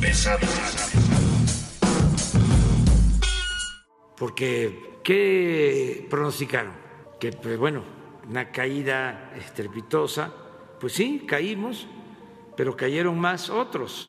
Pesada. Porque, ¿qué pronosticaron? Que, pues bueno, una caída estrepitosa. Pues sí, caímos, pero cayeron más otros.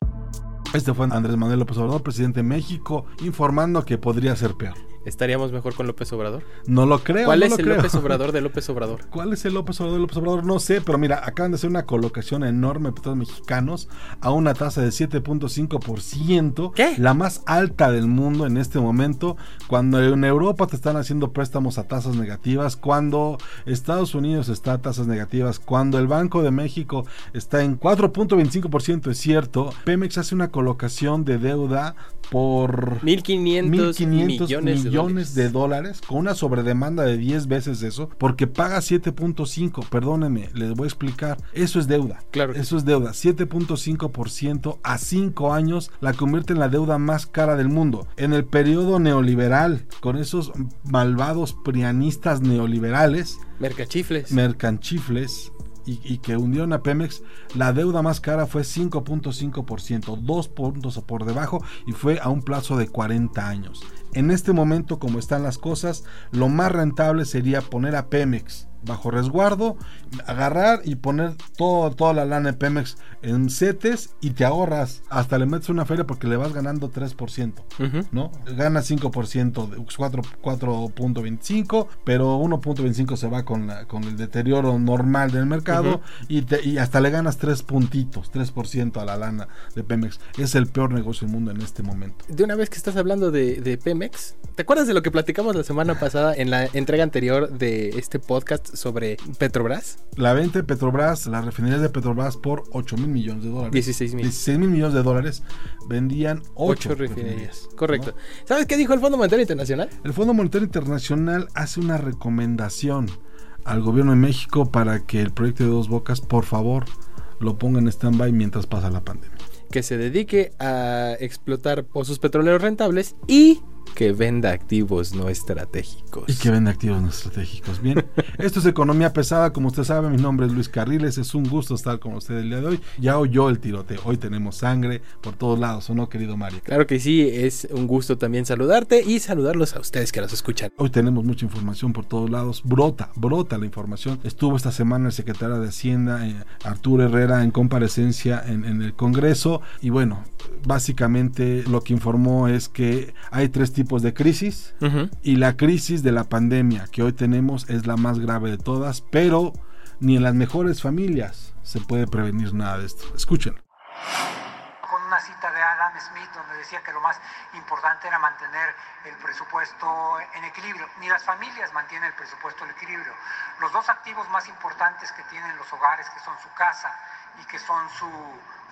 Este fue Andrés Manuel López Obrador, presidente de México, informando que podría ser peor. ¿Estaríamos mejor con López Obrador? No lo creo. ¿Cuál no es lo el creo. López Obrador de López Obrador? ¿Cuál es el López Obrador de López Obrador? No sé, pero mira, acaban de hacer una colocación enorme de petróleos mexicanos a una tasa de 7.5%. ¿Qué? La más alta del mundo en este momento. Cuando en Europa te están haciendo préstamos a tasas negativas, cuando Estados Unidos está a tasas negativas, cuando el Banco de México está en 4.25%, es cierto. Pemex hace una colocación de deuda por 1.500 1.500 millones, millones, de de dólares con una sobredemanda de 10 veces eso, porque paga 7.5, perdónenme, les voy a explicar, eso es deuda. Claro Eso es deuda, 7.5% a 5 años la convierte en la deuda más cara del mundo. En el periodo neoliberal, con esos malvados prianistas neoliberales, Mercachifles. mercanchifles y, y que hundieron a Pemex, la deuda más cara fue 5.5%, dos puntos por debajo y fue a un plazo de 40 años. En este momento, como están las cosas, lo más rentable sería poner a Pemex bajo resguardo, agarrar y poner todo, toda la lana de Pemex en CETES y te ahorras, hasta le metes una feria porque le vas ganando 3%, Ujú. ¿no? Gana 5%, de 4 4.25, pero 1.25 se va con, la- con el deterioro normal del mercado y, te- y hasta le ganas 3 puntitos, 3% a la lana de Pemex. Es el peor negocio del mundo en este momento. De una vez que estás hablando de, de Pemex, ¿te acuerdas de lo que platicamos la semana pasada en la entrega anterior de este podcast sobre Petrobras? La venta de Petrobras, las refinerías de Petrobras por 8 mil millones de dólares. 16 mil. 16 mil millones de dólares vendían 8 Ocho refinerías. Correcto. ¿Sabes qué dijo el Fondo Monetario Internacional? El Fondo Monetario Internacional hace una recomendación al gobierno de México para que el proyecto de Dos Bocas, por favor, lo ponga en stand-by mientras pasa la pandemia. Que se dedique a explotar pozos petroleros rentables y que venda activos no estratégicos. Y que vende activos no estratégicos. Bien, esto es Economía Pesada. Como usted sabe, mi nombre es Luis Carriles. Es un gusto estar con usted el día de hoy. Ya oyó el tiroteo. Hoy tenemos sangre por todos lados, ¿o no, querido Mario? Claro que sí, es un gusto también saludarte y saludarlos a ustedes que nos escuchan. Hoy tenemos mucha información por todos lados. Brota, brota la información. Estuvo esta semana el secretario de Hacienda, eh, Arturo Herrera, en comparecencia en, en el Congreso. Y bueno, básicamente lo que informó es que hay tres tipos de crisis. Ujú. Y la crisis de la pandemia que hoy tenemos es la más grave de todas, pero ni en las mejores familias se puede prevenir nada de esto. Escuchen. con una cita de Adam Smith donde decía que lo más importante era mantener el presupuesto en equilibrio. Ni las familias mantienen el presupuesto en equilibrio. Los dos activos más importantes que tienen los hogares, que son su casa y que son su,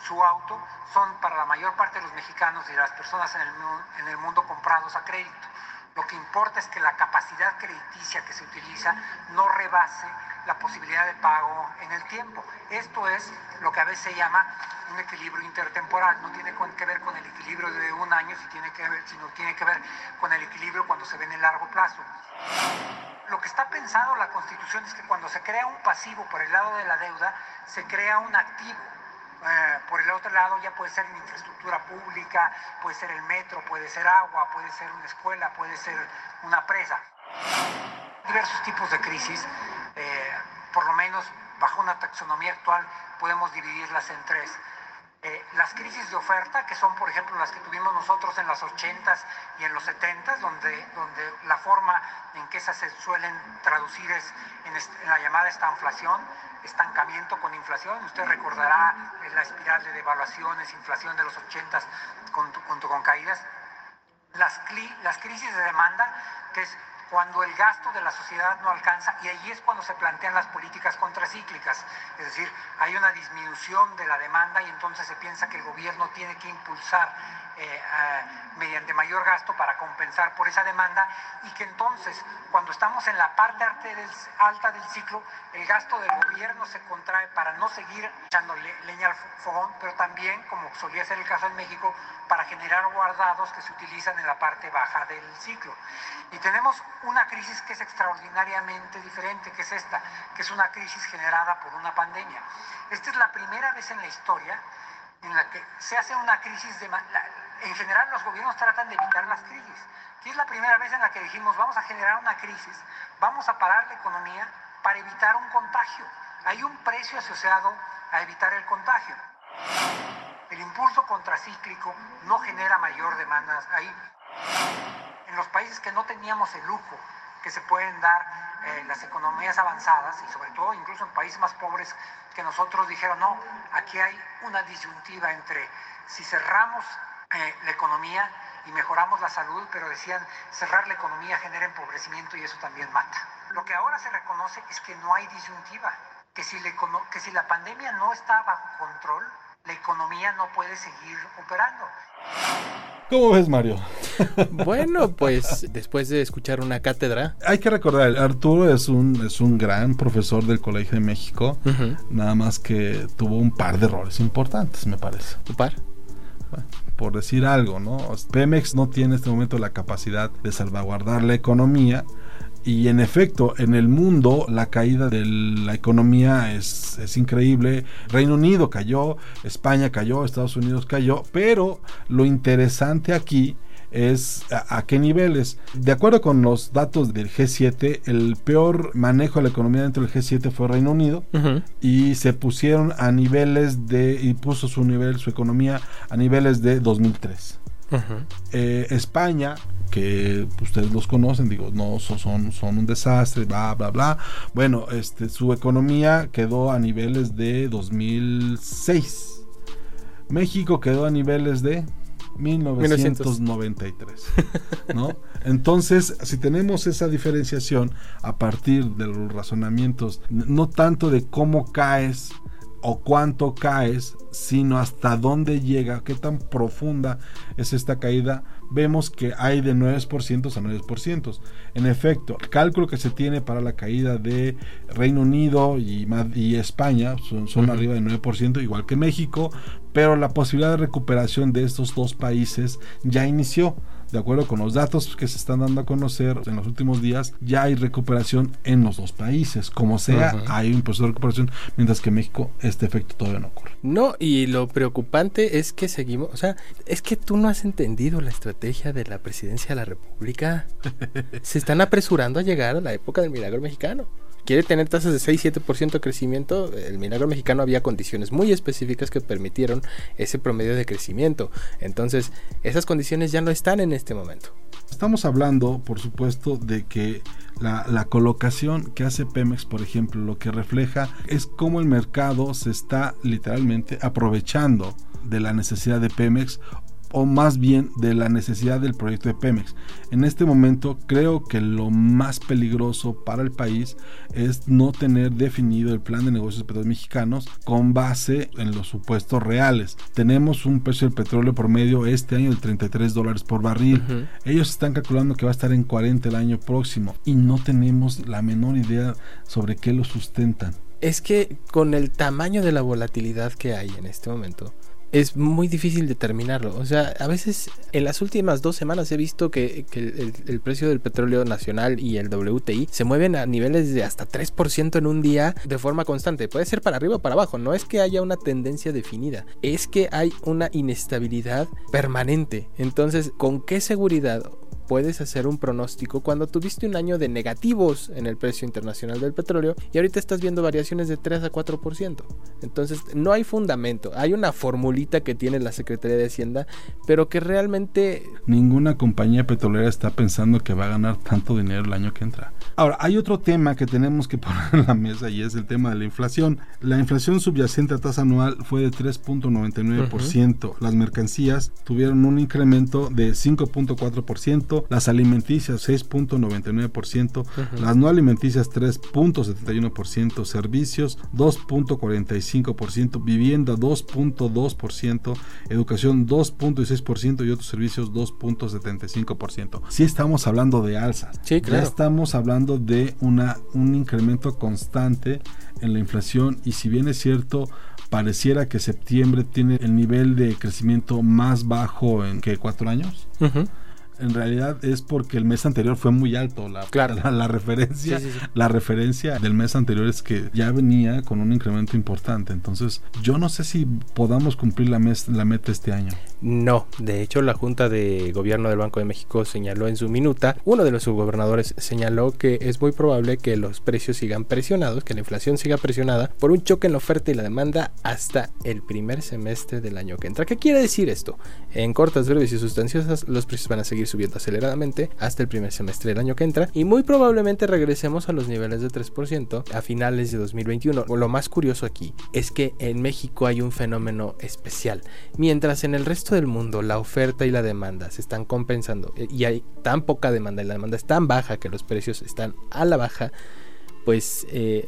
su auto, son para la mayor parte de los mexicanos y las personas en el, en el mundo comprados a crédito. Lo que importa es que la capacidad crediticia que se utiliza no rebase la posibilidad de pago en el tiempo. Esto es lo que a veces se llama un equilibrio intertemporal. No tiene que ver con el equilibrio de un año, sino tiene que ver con el equilibrio cuando se ve en el largo plazo. Lo que está pensado la Constitución es que cuando se crea un pasivo por el lado de la deuda, se crea un activo. Eh, por el otro lado ya puede ser infraestructura pública, puede ser el metro, puede ser agua, puede ser una escuela, puede ser una presa. Diversos tipos de crisis, eh, por lo menos bajo una taxonomía actual podemos dividirlas en tres. Eh, las crisis de oferta, que son por ejemplo las que tuvimos nosotros en las 80s y en los 70s, donde, donde la forma en que esas se suelen traducir es en, la llamada estanflación, estancamiento con inflación. Usted recordará la espiral de devaluaciones, inflación de los 80s junto, con caídas. Las, las crisis de demanda, que es cuando el gasto de la sociedad no alcanza y ahí es cuando se plantean las políticas contracíclicas. Es decir, hay una disminución de la demanda y entonces se piensa que el gobierno tiene que impulsar eh, mediante mayor gasto para compensar por esa demanda y que entonces cuando estamos en la parte alta del ciclo el gasto del gobierno se contrae para no seguir echando leña al fogón, pero también, como solía ser el caso en México, para generar guardados que se utilizan en la parte baja del ciclo. Y tenemos una crisis que es extraordinariamente diferente, que es esta, que es una crisis generada por una pandemia. Esta es la primera vez en la historia en la que se hace una crisis de... En general los gobiernos tratan de evitar las crisis. Y es la primera vez en la que dijimos, vamos a generar una crisis, vamos a parar la economía para evitar un contagio. Hay un precio asociado a evitar el contagio. El impulso contracíclico no genera mayor demanda ahí. En los países que no teníamos el lujo que se pueden dar eh, las economías avanzadas y sobre todo incluso en países más pobres que nosotros dijeron, no, aquí hay una disyuntiva entre si cerramos eh, la economía y mejoramos la salud, pero decían cerrar la economía genera empobrecimiento y eso también mata. Lo que ahora se reconoce es que no hay disyuntiva, que si, que si la pandemia no está bajo control, la economía no puede seguir operando. ¿Cómo ves, Mario? bueno, pues después de escuchar una cátedra. Hay que recordar, Arturo es un, es un gran profesor del Colegio de México, nada más que tuvo un par de errores importantes, me parece. ¿Un par? por decir algo, ¿no? Pemex no tiene en este momento la capacidad de salvaguardar la economía y en efecto, en el mundo la caída de la economía es, es, increíble. Reino Unido cayó, España cayó, Estados Unidos cayó, pero lo interesante aquí es a, qué niveles. De acuerdo con los datos del G7, el peor manejo de la economía dentro del G7 fue Reino Unido y se pusieron a niveles de, y puso su nivel, su economía a niveles de 2003. Eh, España, que ustedes los conocen, digo, no son, son un desastre, bla, bla, bla. Bueno, este, su economía quedó a niveles de 2006. México quedó a niveles de 1993. ¿no? Entonces, si tenemos esa diferenciación a partir de los razonamientos, no tanto de cómo caes o cuánto caes, sino hasta dónde llega, qué tan profunda es esta caída, vemos que hay de 9% a 9%. En efecto, el cálculo que se tiene para la caída de Reino Unido y, y España son, arriba de 9%, igual que México, pero la posibilidad de recuperación de estos dos países ya inició de acuerdo con los datos que se están dando a conocer en los últimos días, ya hay recuperación en los dos países. Como sea, hay un proceso de recuperación, mientras que en México este efecto todavía no ocurre. No, y lo preocupante es que seguimos, o sea, es que tú no has entendido la estrategia de la presidencia de la República. se están apresurando a llegar a la época del milagro mexicano quiere tener tasas de 6-7% de crecimiento, el milagro mexicano había condiciones muy específicas que permitieron ese promedio de crecimiento. Entonces, esas condiciones ya no están en este momento. Estamos hablando, por supuesto, de que la, la, colocación que hace Pemex, por ejemplo, lo que refleja es cómo el mercado se está literalmente aprovechando de la necesidad de Pemex o más bien de la necesidad del proyecto de Pemex. En este momento creo que lo más peligroso para el país es no tener definido el plan de negocios de mexicanos con base en los supuestos reales. Tenemos un precio del petróleo promedio este año de 33 dólares por barril. Ellos están calculando que va a estar en 40 el año próximo y no tenemos la menor idea sobre qué lo sustentan. Es que con el tamaño de la volatilidad que hay en este momento, es muy difícil determinarlo. O sea, a veces en las últimas dos semanas he visto que, el, precio del petróleo nacional y el WTI se mueven a niveles de hasta 3% en un día de forma constante. Puede ser para arriba o para abajo. No es que haya una tendencia definida. Es que hay una inestabilidad permanente. Entonces, ¿con qué seguridad puedes hacer un pronóstico cuando tuviste un año de negativos en el precio internacional del petróleo y ahorita estás viendo variaciones de 3 a 4%. Entonces no hay fundamento, hay una formulita que tiene la Secretaría de Hacienda, pero que realmente... Ninguna compañía petrolera está pensando que va a ganar tanto dinero el año que entra. Ahora, hay otro tema que tenemos que poner en la mesa y es el tema de la inflación. La inflación subyacente a tasa anual fue de 3.99%. Las mercancías tuvieron un incremento de 5.4% 6.9%, las alimenticias 6.99%, las no alimenticias 3.71%, servicios 2.45%, vivienda 2.2%, educación 2.16% y otros servicios 2.75%. Sí estamos hablando de alzas. Sí, Ya estamos hablando de una, un incremento constante en la inflación y si bien es cierto, pareciera que septiembre tiene el nivel de crecimiento más bajo en que cuatro años. En realidad es porque el mes anterior fue muy alto. La, Claro. la, la referencia, Sí, sí, sí. la referencia del mes anterior es que ya venía con un incremento importante. Entonces, yo no sé si podamos cumplir la, mes- la meta este año. No, de hecho la Junta de Gobierno del Banco de México señaló en su minuta, uno de los subgobernadores señaló que es muy probable que los precios sigan presionados, que la inflación siga presionada por un choque en la oferta y la demanda hasta el primer semestre del año que entra. ¿Qué quiere decir esto? En cortas, breves y sustanciosas, los precios van a seguir subiendo aceleradamente hasta el primer semestre del año que entra y muy probablemente regresemos a los niveles de 3% a finales de 2021. Lo más curioso aquí es que en México hay un fenómeno especial. Mientras en el resto del mundo la oferta y la demanda se están compensando eh, y hay tan poca demanda y la demanda es tan baja que los precios están a la baja, pues eh,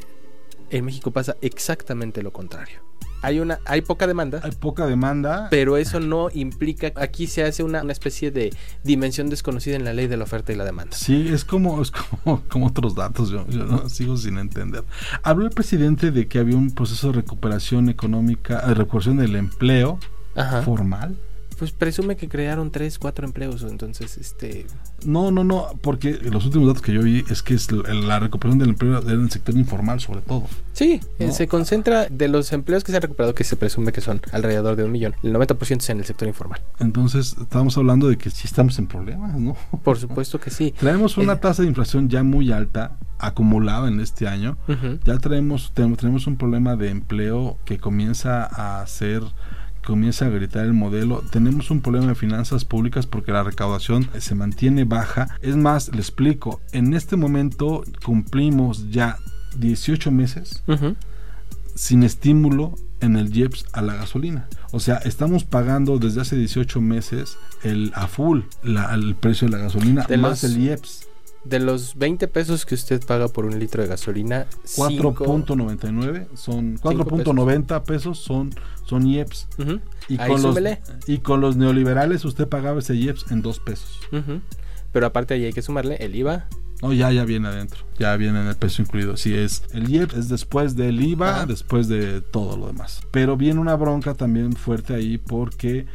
en México pasa exactamente lo contrario. Hay, una, hay poca demanda, Hay poca demanda. pero eso no implica, aquí se hace una, una especie de dimensión desconocida en la ley de la oferta y la demanda. Sí, es como, es como, como otros datos, yo, yo no, sigo sin entender. Habló el presidente de que había un proceso de recuperación económica, de recuperación del empleo Ajá. formal. Pues presume que crearon tres, cuatro empleos, entonces, este... No, no, no, porque los últimos datos que yo vi es que es la, recuperación del empleo en el sector informal sobre todo. Sí, eh, ¿No? se concentra de los empleos que se han recuperado, que se presume que son alrededor de un millón. El 90% es en el sector informal. Entonces, estamos hablando de que sí estamos en problemas, ¿no? Por supuesto que sí. Traemos una Eh. tasa de inflación ya muy alta, acumulada en este año. Ya traemos, tenemos, tenemos un problema de empleo que comienza a ser comienza a gritar el modelo. Tenemos un problema de finanzas públicas porque la recaudación se mantiene baja. Es más, le explico, en este momento cumplimos ya 18 meses sin estímulo en el IEPS a la gasolina. O sea, estamos pagando desde hace 18 meses el a full la- el precio de la gasolina De más los- el IEPS. De los 20 pesos que usted paga por un litro de gasolina, cinco- 4.99 son 4.90 pesos son son IEPS y Ahí con los y con los neoliberales usted pagaba ese IEPS en 2 pesos. Pero aparte ahí hay que sumarle el IVA. No, ya ya viene adentro, ya viene en el peso incluido. Si es el IEPS es después del IVA, Ajá. después de todo lo demás. Pero viene una bronca también fuerte ahí porque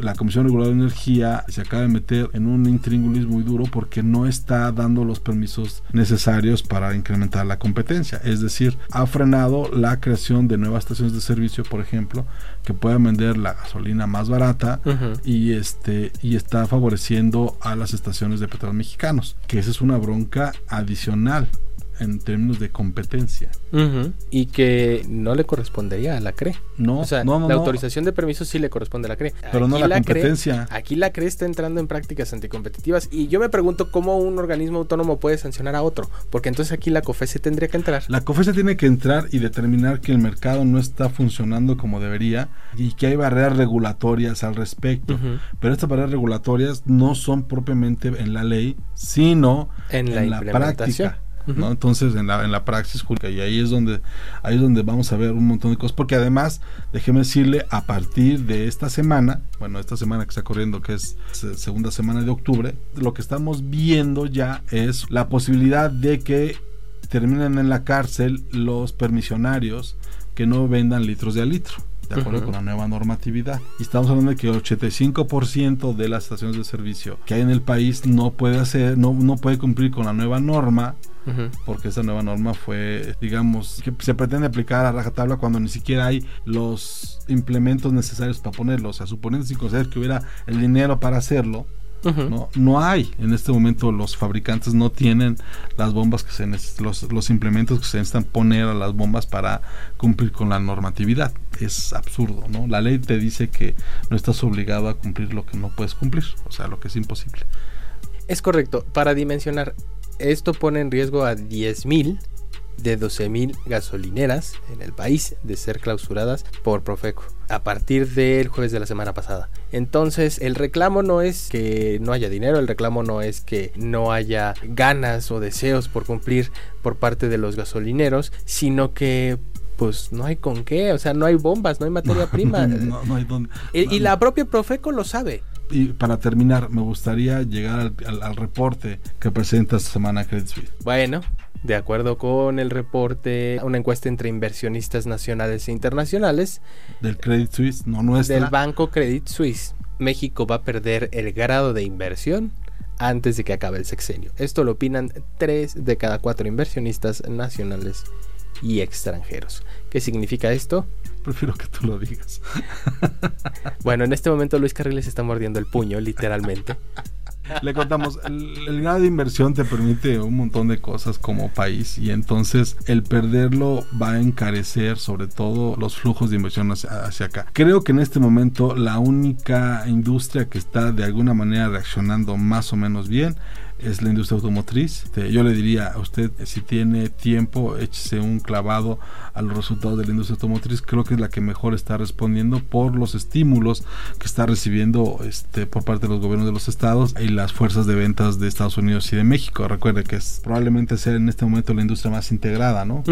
la Comisión Reguladora de Energía se acaba de meter en un intríngulis muy duro porque no está dando los permisos necesarios para incrementar la competencia. Es decir, ha frenado la creación de nuevas estaciones de servicio, por ejemplo, que puedan vender la gasolina más barata y este y está favoreciendo a las estaciones de petróleo mexicanos, que esa es una bronca adicional en términos de competencia. Y que no le correspondería a la CRE. No, o sea, no, no, la no. autorización de permisos sí le corresponde a la CRE. Pero no la CRE competencia. aquí la CRE está entrando en prácticas anticompetitivas y yo me pregunto cómo un organismo autónomo puede sancionar a otro, porque entonces aquí la COFESE tendría que entrar. La COFESE tiene que entrar y determinar que el mercado no está funcionando como debería y que hay barreras regulatorias al respecto. Pero estas barreras regulatorias no son propiamente en la ley, sino En la implementación. práctica. ¿No? Entonces en la, en la praxis jurídica y ahí es donde ahí es donde vamos a ver un montón de cosas porque además déjeme decirle a partir de esta semana bueno esta semana que está corriendo que es se- segunda semana de octubre lo que estamos viendo ya es la posibilidad de que terminen en la cárcel los permisionarios que no vendan litros de a litro de acuerdo con la nueva normatividad. Y estamos hablando de que el 85% de las estaciones de servicio que hay en el país no puede hacer, no, no puede cumplir con la nueva norma Porque esa nueva norma fue, digamos, que se pretende aplicar a rajatabla cuando ni siquiera hay los implementos necesarios para ponerlo. O sea, suponiendo sin considerar que hubiera el dinero para hacerlo, no, no hay. En este momento los fabricantes no tienen las bombas que se los, los implementos que se necesitan poner a las bombas para cumplir con la normatividad. Es absurdo, ¿no? La ley te dice que no estás obligado a cumplir lo que no puedes cumplir, o sea, lo que es imposible. Es correcto. Para dimensionar, esto pone en riesgo a 10.000 de 12.000 gasolineras en el país de ser clausuradas por Profeco a partir del jueves de la semana pasada. Entonces, el reclamo no es que no haya dinero, el reclamo no es que no haya ganas o deseos por cumplir por parte de los gasolineros, sino que pues no hay con qué, o sea, no hay bombas, no hay materia prima. No, no hay. Y, y la propia Profeco lo sabe. Y para terminar, me gustaría llegar al, al- al reporte que presenta esta semana Credit Suisse. Bueno, de acuerdo con el reporte, una encuesta entre inversionistas nacionales e internacionales Del Credit Suisse, no nuestra. del Banco Credit Suisse, México va a perder el grado de inversión antes de que acabe el sexenio. Esto lo opinan 3 de cada 4 inversionistas nacionales y extranjeros. ¿Qué significa esto? Prefiero que tú lo digas. Bueno, en este momento Luis Carriles está mordiendo el puño, literalmente. Le contamos, el, el grado de inversión te permite un montón de cosas como país y entonces el perderlo va a encarecer sobre todo los flujos de inversión hacia, hacia acá. Creo que en este momento la única industria que está de alguna manera reaccionando más o menos bien es la industria automotriz. Este, Yo le diría a usted, eh, si tiene tiempo, échese un clavado a los resultados de la industria automotriz. Creo que es la que mejor está respondiendo por los estímulos que está recibiendo este, por parte de los gobiernos de los estados y las fuerzas de ventas de Estados Unidos y de México. Recuerde que es probablemente ser en este momento la industria más integrada, ¿no?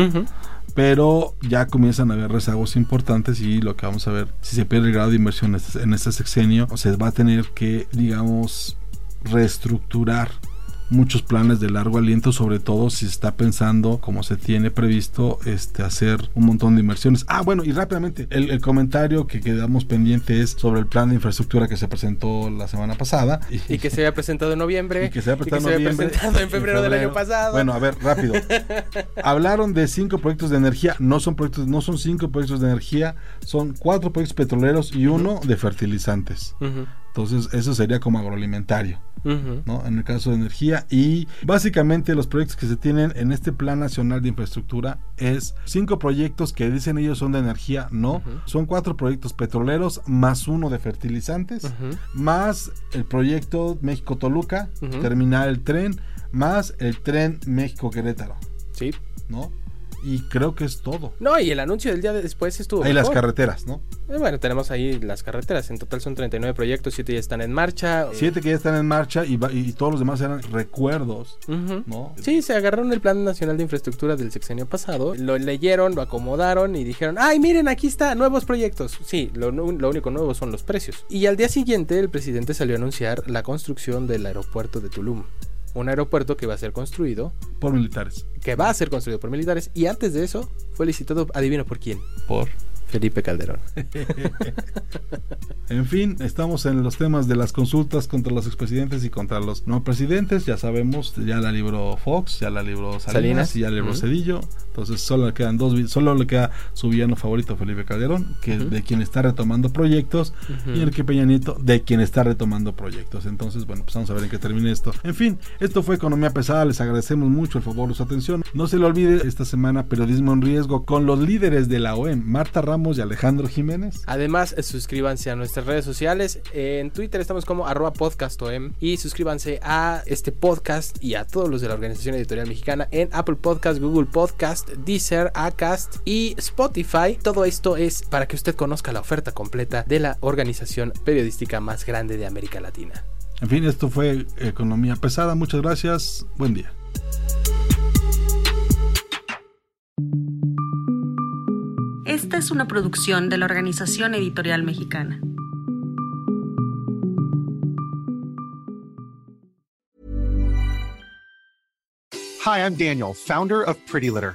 Pero ya comienzan a haber rezagos importantes y lo que vamos a ver, si se pierde el grado de inversión en este, este sexenio, se va a tener que, digamos, reestructurar muchos planes de largo aliento, sobre todo si se está pensando, como se tiene previsto, este hacer un montón de inversiones. Ah, bueno, y rápidamente, el, el comentario que quedamos pendiente es sobre el plan de infraestructura que se presentó la semana pasada. Y que se había presentado en noviembre. Y que se había presentado, se había en noviembre, presentado en febrero, del año pasado. Bueno, a ver, rápido. Hablaron de cinco proyectos de energía, no son proyectos, no son cinco proyectos de energía, son cuatro proyectos petroleros y uno de fertilizantes. Entonces, eso sería como agroalimentario. ¿no? En el caso de energía y básicamente los proyectos que se tienen en este Plan Nacional de Infraestructura es cinco proyectos que dicen ellos son de energía, no, son cuatro proyectos petroleros más uno de fertilizantes, más el proyecto México Toluca, Ujú. terminar el tren, más el tren México Querétaro, Sí. ¿no? Y creo que es todo. No, y el anuncio del día de después estuvo. Hay las carreteras, ¿no? Eh, bueno, tenemos ahí las carreteras. En total son 39 proyectos, 7 ya están en marcha. Siete que ya están en marcha y, va- y todos los demás eran recuerdos, Ujú. ¿no? Sí, se agarraron el Plan Nacional de Infraestructura del sexenio pasado, lo leyeron, lo acomodaron y dijeron, ay, miren, aquí está, nuevos proyectos. Sí, lo, lo único nuevo son los precios. Y al día siguiente el presidente salió a anunciar la construcción del aeropuerto de Tulum. Un aeropuerto que va a ser construido, Por militares. que va a ser construido por militares y antes de eso fue licitado, adivino por quién, Por Felipe Calderón. En fin, estamos en los temas de las consultas contra los expresidentes y contra los no presidentes. Ya sabemos, ya la libró Fox, ya la libró Salinas, Salinas. y ya la libró Ujú. Cedillo. Entonces solo le quedan dos, solo le queda su villano favorito Felipe Calderón, que es de quien está retomando proyectos, Ujú. y Enrique Peña Nieto, de quien está retomando proyectos. Entonces, bueno, pues vamos a ver en qué termina esto. En fin, esto fue Economía Pesada. Les agradecemos mucho el favor de su atención. No se le olvide esta semana Periodismo en Riesgo con los líderes de la OEM, Marta Ramos y Alejandro Jiménez. Además, suscríbanse a nuestras redes sociales. En Twitter estamos como arroba podcastom y suscríbanse a este podcast y a todos los de la Organización Editorial Mexicana en Apple Podcast, Google Podcast, Deezer, Acast y Spotify. Todo esto es para que usted conozca la oferta completa de la organización periodística más grande de América Latina. En fin, esto fue Economía Pesada. Muchas gracias. Buen día. Esta es una producción de la Organización Editorial Mexicana. Hi, I'm Daniel, founder of Pretty Litter.